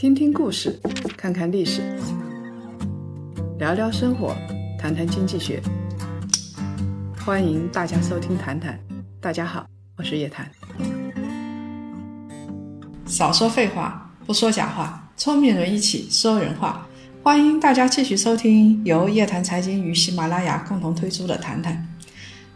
听听故事，看看历史，聊聊生活，谈谈经济学。欢迎大家收听《谈谈》，大家好，我是叶檀。少说废话，不说假话，聪明人一起说人话。欢迎大家继续收听由叶檀财经与喜马拉雅共同推出的《谈谈》。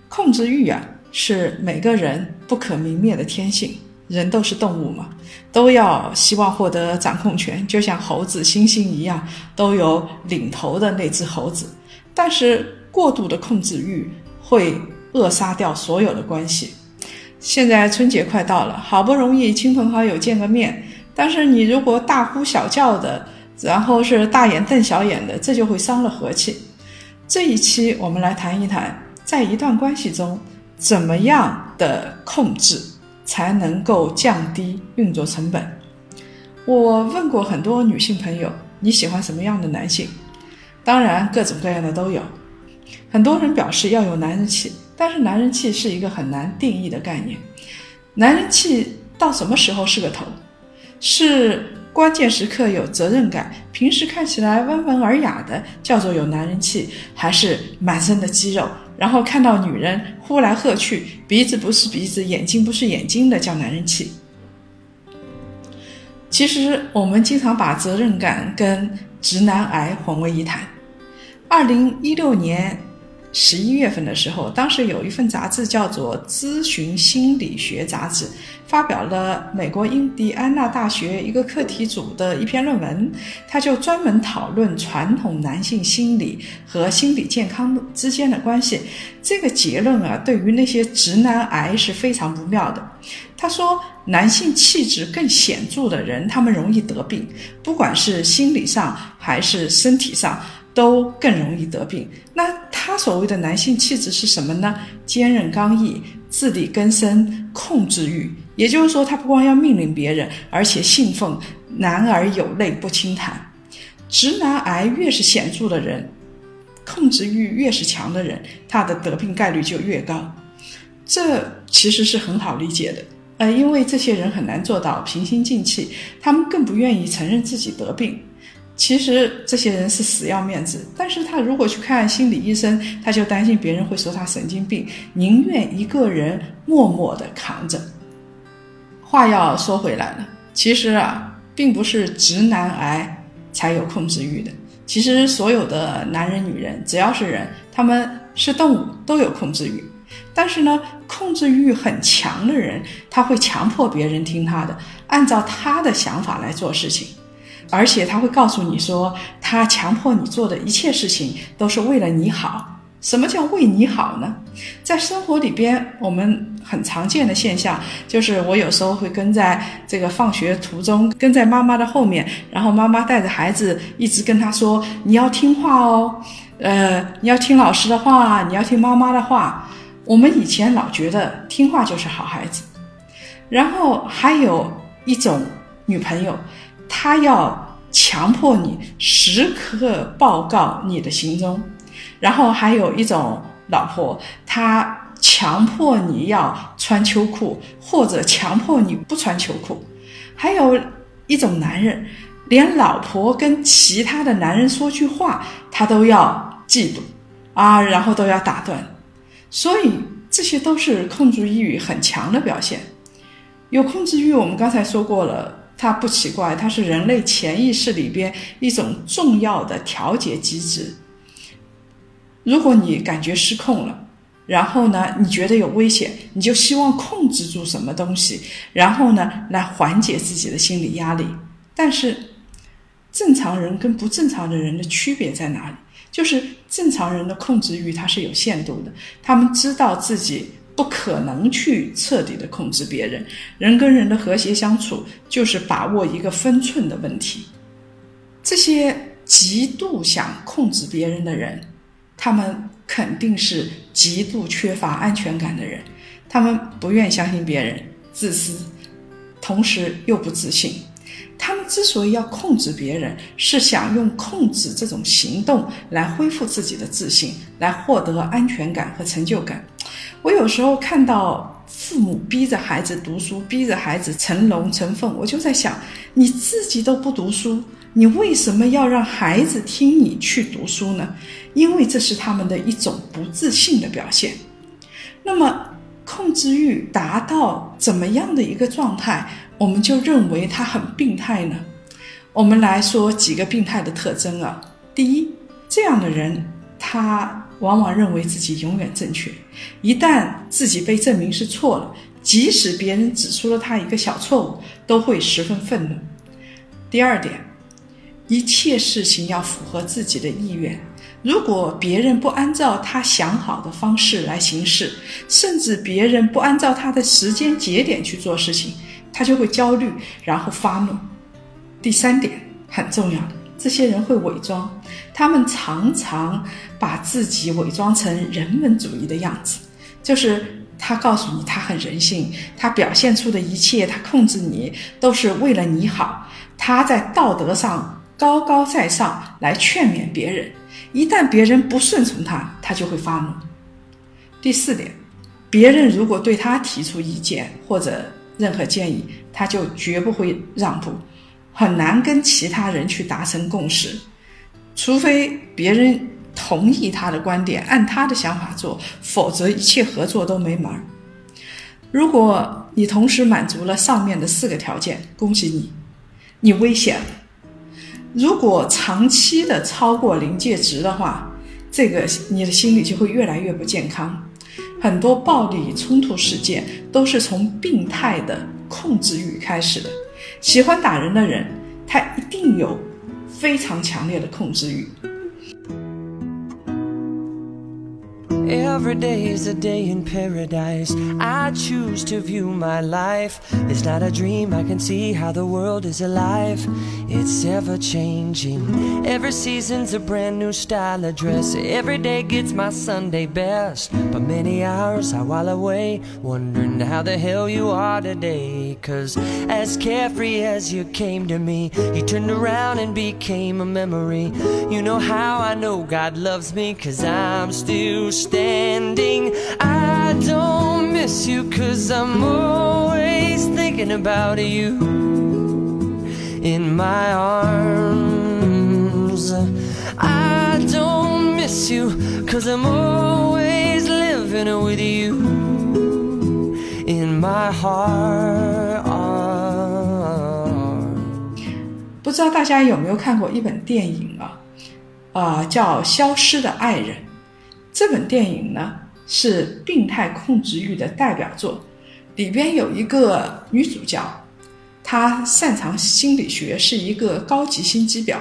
控制欲啊，是每个人不可泯灭的天性。人都是动物嘛，都要希望获得掌控权，就像猴子、猩猩一样，都有领头的那只猴子。但是过度的控制欲会扼杀掉所有的关系。现在春节快到了，好不容易亲朋好友见个面，但是你如果大呼小叫的，然后是大眼瞪小眼的，这就会伤了和气。这一期我们来谈一谈，在一段关系中怎么样的控制。才能够降低运作成本。我问过很多女性朋友，你喜欢什么样的男性？当然，各种各样的都有。很多人表示要有男人气，但是男人气是一个很难定义的概念。男人气到什么时候是个头？是关键时刻有责任感，平时看起来温文尔雅的叫做有男人气，还是满身的肌肉？然后看到女人呼来喝去，鼻子不是鼻子，眼睛不是眼睛的叫男人气。其实我们经常把责任感跟直男癌混为一谈。二零一六年。十一月份的时候，当时有一份杂志叫做《咨询心理学》杂志，发表了美国印第安纳大学一个课题组的一篇论文，他就专门讨论传统男性心理和心理健康之间的关系。这个结论啊，对于那些直男癌是非常不妙的。他说，男性气质更显著的人，他们容易得病，不管是心理上还是身体上。都更容易得病。那他所谓的男性气质是什么呢？坚韧刚毅、自力更生、控制欲。也就是说，他不光要命令别人，而且信奉“男儿有泪不轻弹”。直男癌越是显著的人，控制欲越是强的人，他的得病概率就越高。这其实是很好理解的，呃，因为这些人很难做到平心静气，他们更不愿意承认自己得病。其实这些人是死要面子，但是他如果去看心理医生，他就担心别人会说他神经病，宁愿一个人默默的扛着。话要说回来了，其实啊，并不是直男癌才有控制欲的，其实所有的男人、女人，只要是人，他们是动物，都有控制欲。但是呢，控制欲很强的人，他会强迫别人听他的，按照他的想法来做事情。而且他会告诉你说，他强迫你做的一切事情都是为了你好。什么叫为你好呢？在生活里边，我们很常见的现象就是，我有时候会跟在这个放学途中，跟在妈妈的后面，然后妈妈带着孩子一直跟他说：“你要听话哦，呃，你要听老师的话，你要听妈妈的话。”我们以前老觉得听话就是好孩子，然后还有一种女朋友。他要强迫你时刻报告你的行踪，然后还有一种老婆，她强迫你要穿秋裤，或者强迫你不穿秋裤；还有一种男人，连老婆跟其他的男人说句话，他都要嫉妒啊，然后都要打断。所以这些都是控制欲很强的表现。有控制欲，我们刚才说过了。它不奇怪，它是人类潜意识里边一种重要的调节机制。如果你感觉失控了，然后呢，你觉得有危险，你就希望控制住什么东西，然后呢，来缓解自己的心理压力。但是，正常人跟不正常的人的区别在哪里？就是正常人的控制欲它是有限度的，他们知道自己。不可能去彻底的控制别人，人跟人的和谐相处就是把握一个分寸的问题。这些极度想控制别人的人，他们肯定是极度缺乏安全感的人，他们不愿相信别人，自私，同时又不自信。他们之所以要控制别人，是想用控制这种行动来恢复自己的自信，来获得安全感和成就感。我有时候看到父母逼着孩子读书，逼着孩子成龙成凤。我就在想，你自己都不读书，你为什么要让孩子听你去读书呢？因为这是他们的一种不自信的表现。那么，控制欲达到怎么样的一个状态，我们就认为他很病态呢？我们来说几个病态的特征啊。第一，这样的人他。往往认为自己永远正确，一旦自己被证明是错了，即使别人指出了他一个小错误，都会十分愤怒。第二点，一切事情要符合自己的意愿，如果别人不按照他想好的方式来行事，甚至别人不按照他的时间节点去做事情，他就会焦虑，然后发怒。第三点很重要的。这些人会伪装，他们常常把自己伪装成人文主义的样子，就是他告诉你他很人性，他表现出的一切，他控制你都是为了你好，他在道德上高高在上来劝勉别人，一旦别人不顺从他，他就会发怒。第四点，别人如果对他提出意见或者任何建议，他就绝不会让步。很难跟其他人去达成共识，除非别人同意他的观点，按他的想法做，否则一切合作都没门儿。如果你同时满足了上面的四个条件，恭喜你，你危险了。如果长期的超过临界值的话，这个你的心理就会越来越不健康。很多暴力冲突事件都是从病态的控制欲开始的。喜欢打人的人，他一定有非常强烈的控制欲。Every day is a day in paradise. I choose to view my life. It's not a dream, I can see how the world is alive. It's ever changing. Every season's a brand new style of dress. Every day gets my Sunday best. But many hours I while away, wondering how the hell you are today. Cause as carefree as you came to me, you turned around and became a memory. You know how I know God loves me, cause I'm still standing. I don't miss you cause I'm always thinking about you in my arms. I don't miss you cause I'm always living with you in my heart. 不知道大家有没有看过一本电影啊？啊、呃，叫《消失的爱人》。这本电影呢是病态控制欲的代表作，里边有一个女主角，她擅长心理学，是一个高级心机婊，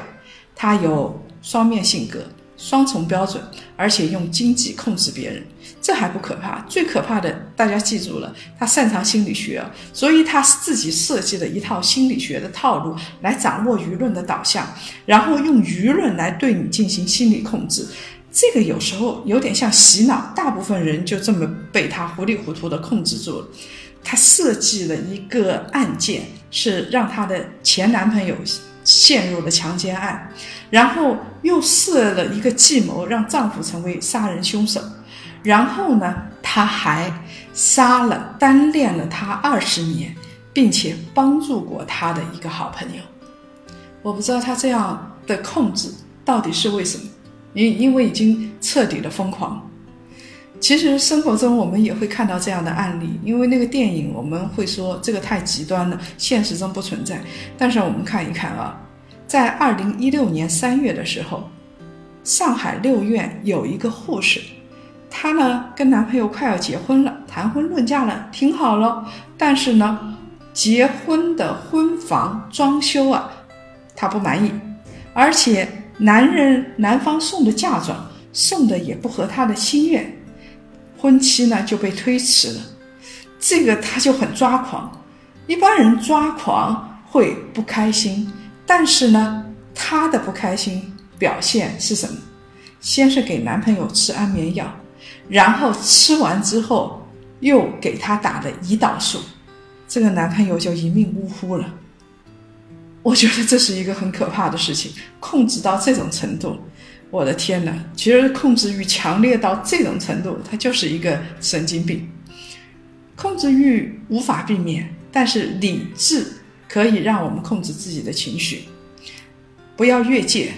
她有双面性格、双重标准，而且用经济控制别人。这还不可怕，最可怕的，大家记住了，她擅长心理学，所以她自己设计了一套心理学的套路来掌握舆论的导向，然后用舆论来对你进行心理控制。这个有时候有点像洗脑，大部分人就这么被他糊里糊涂的控制住了。他设计了一个案件，是让她的前男朋友陷入了强奸案，然后又设了一个计谋，让丈夫成为杀人凶手。然后呢，他还杀了单恋了他二十年，并且帮助过他的一个好朋友。我不知道他这样的控制到底是为什么。因因为已经彻底的疯狂，其实生活中我们也会看到这样的案例。因为那个电影我们会说这个太极端了，现实中不存在。但是我们看一看啊，在二零一六年三月的时候，上海六院有一个护士，她呢跟男朋友快要结婚了，谈婚论嫁了，挺好了。但是呢，结婚的婚房装修啊，她不满意，而且。男人男方送的嫁妆送的也不合他的心愿，婚期呢就被推迟了，这个他就很抓狂。一般人抓狂会不开心，但是呢，他的不开心表现是什么？先是给男朋友吃安眠药，然后吃完之后又给他打的胰岛素，这个男朋友就一命呜呼了。我觉得这是一个很可怕的事情，控制到这种程度，我的天哪！其实控制欲强烈到这种程度，他就是一个神经病。控制欲无法避免，但是理智可以让我们控制自己的情绪，不要越界。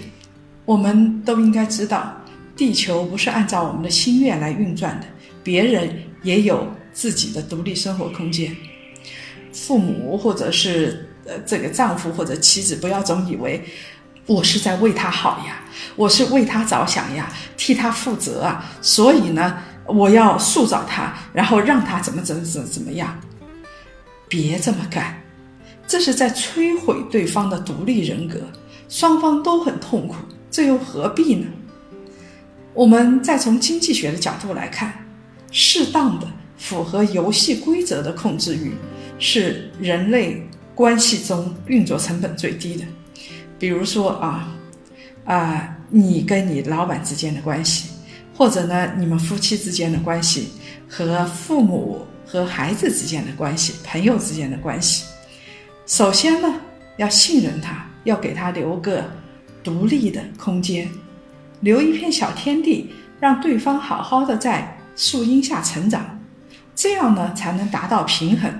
我们都应该知道，地球不是按照我们的心愿来运转的，别人也有自己的独立生活空间。父母或者是呃这个丈夫或者妻子，不要总以为我是在为他好呀，我是为他着想呀，替他负责啊，所以呢。我要塑造他，然后让他怎么怎么怎么怎么样？别这么干，这是在摧毁对方的独立人格，双方都很痛苦，这又何必呢？我们再从经济学的角度来看，适当的、符合游戏规则的控制欲，是人类关系中运作成本最低的。比如说啊啊，你跟你老板之间的关系。或者呢，你们夫妻之间的关系，和父母和孩子之间的关系，朋友之间的关系，首先呢，要信任他，要给他留个独立的空间，留一片小天地，让对方好好的在树荫下成长，这样呢，才能达到平衡。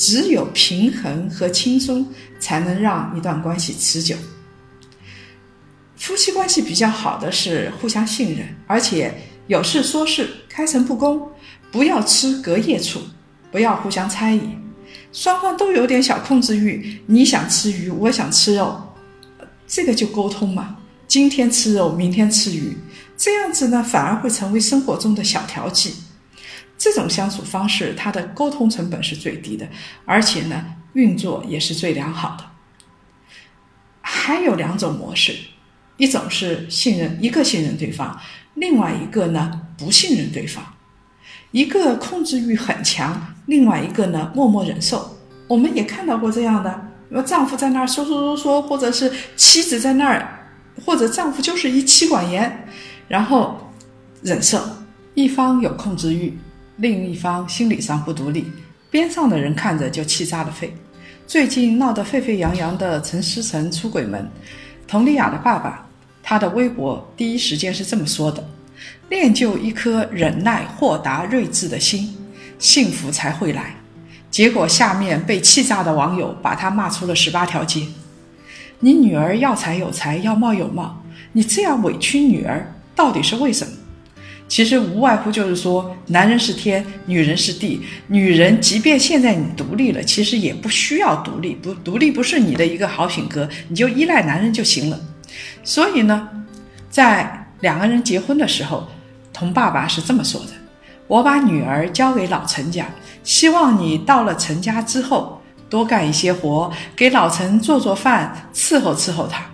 只有平衡和轻松，才能让一段关系持久。夫妻关系比较好的是互相信任，而且有事说事，开诚布公，不要吃隔夜醋，不要互相猜疑，双方都有点小控制欲。你想吃鱼，我想吃肉，这个就沟通嘛。今天吃肉，明天吃鱼，这样子呢，反而会成为生活中的小调剂。这种相处方式，它的沟通成本是最低的，而且呢，运作也是最良好的。还有两种模式。一种是信任，一个信任对方，另外一个呢不信任对方，一个控制欲很强，另外一个呢默默忍受。我们也看到过这样的，丈夫在那儿说说说说，或者是妻子在那儿，或者丈夫就是一妻管严，然后忍受。一方有控制欲，另一方心理上不独立，边上的人看着就气炸了肺。最近闹得沸沸扬扬的陈思诚出轨门，佟丽娅的爸爸。他的微博第一时间是这么说的：“练就一颗忍耐、豁达、睿智的心，幸福才会来。”结果下面被气炸的网友把他骂出了十八条街。你女儿要财有财，要貌有貌，你这样委屈女儿，到底是为什么？其实无外乎就是说，男人是天，女人是地。女人即便现在你独立了，其实也不需要独立，不独立不是你的一个好品格，你就依赖男人就行了。所以呢，在两个人结婚的时候，童爸爸是这么说的：“我把女儿交给老陈家，希望你到了陈家之后，多干一些活，给老陈做做饭，伺候伺候他。”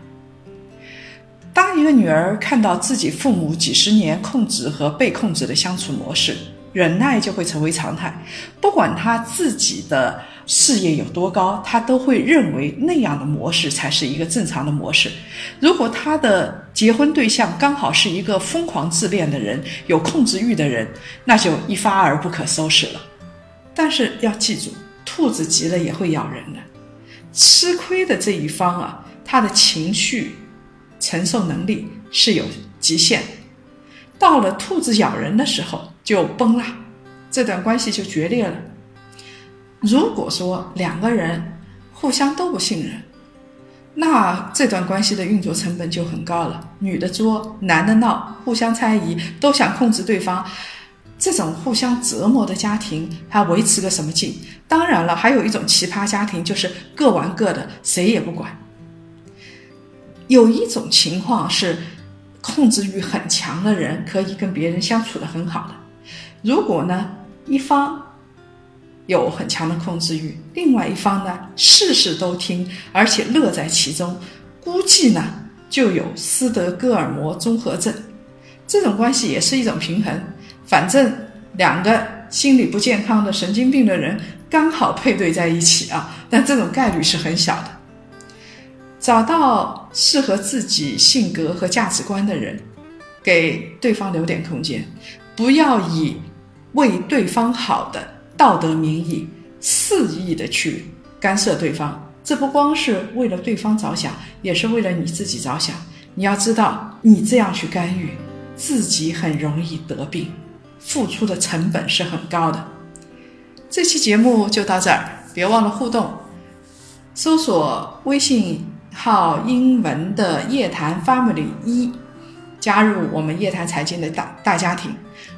当一个女儿看到自己父母几十年控制和被控制的相处模式，忍耐就会成为常态，不管她自己的。事业有多高，她都会认为那样的模式才是一个正常的模式。如果她的结婚对象刚好是一个疯狂自恋的人、有控制欲的人，那就一发而不可收拾了。但是要记住，兔子急了也会咬人的。吃亏的这一方啊，他的情绪承受能力是有极限，到了兔子咬人的时候就崩了，这段关系就决裂了。如果说两个人互相都不信任，那这段关系的运作成本就很高了。女的作，男的闹，互相猜疑，都想控制对方，这种互相折磨的家庭还维持个什么劲？当然了，还有一种奇葩家庭，就是各玩各的，谁也不管。有一种情况是，控制欲很强的人可以跟别人相处的很好的。如果呢，一方。有很强的控制欲，另外一方呢，事事都听，而且乐在其中，估计呢就有斯德哥尔摩综合症。这种关系也是一种平衡，反正两个心理不健康的神经病的人刚好配对在一起啊，但这种概率是很小的。找到适合自己性格和价值观的人，给对方留点空间，不要以为对方好的。道德名义肆意的去干涉对方，这不光是为了对方着想，也是为了你自己着想。你要知道，你这样去干预，自己很容易得病，付出的成本是很高的。这期节目就到这儿，别忘了互动，搜索微信号英文的夜谈 Family 一，加入我们夜谈财经的大大家庭。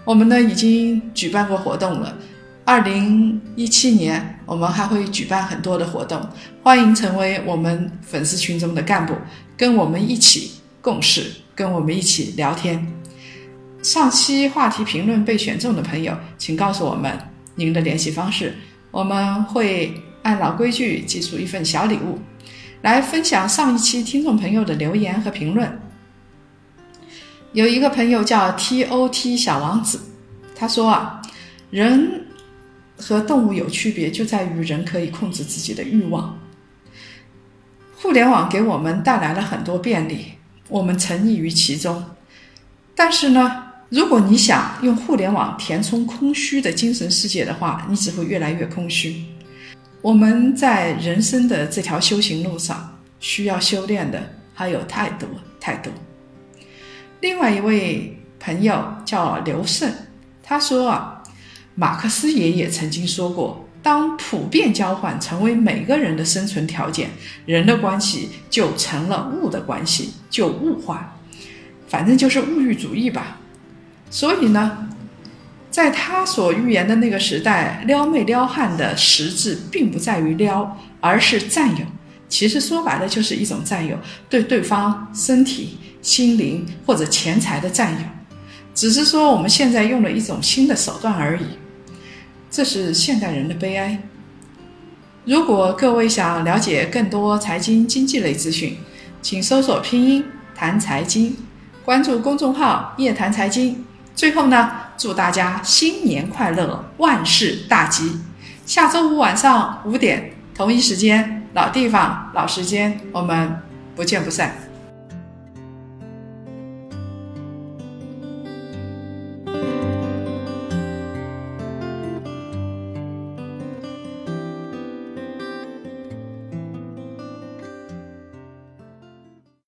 我们呢已经举办过活动了，二零一七年我们还会举办很多的活动，欢迎成为我们粉丝群中的干部，跟我们一起共事，跟我们一起聊天。上期话题评论被选中的朋友，请告诉我们您的联系方式，我们会按老规矩寄出一份小礼物，来分享上一期听众朋友的留言和评论。有一个朋友叫 T O T 小王子，他说啊，人和动物有区别，就在于人可以控制自己的欲望。互联网给我们带来了很多便利，我们沉溺于其中。但是呢，如果你想用互联网填充空虚的精神世界的话，你只会越来越空虚。我们在人生的这条修行路上，需要修炼的还有太多太多。另外一位朋友叫刘胜，他说啊，马克思爷爷曾经说过，当普遍交换成为每个人的生存条件，人的关系就成了物的关系，就物化，反正就是物欲主义吧。所以呢，在他所预言的那个时代，撩妹撩汉的实质并不在于撩，而是占有。其实说白了就是一种占有，对对方身体。心灵或者钱财的占有，只是说我们现在用了一种新的手段而已。这是现代人的悲哀。如果各位想了解更多财经经济类资讯，请搜索拼音谈财经，关注公众号夜谈财经。最后呢，祝大家新年快乐，万事大吉！下周五晚上五点同一时间，老地方老时间，我们不见不散。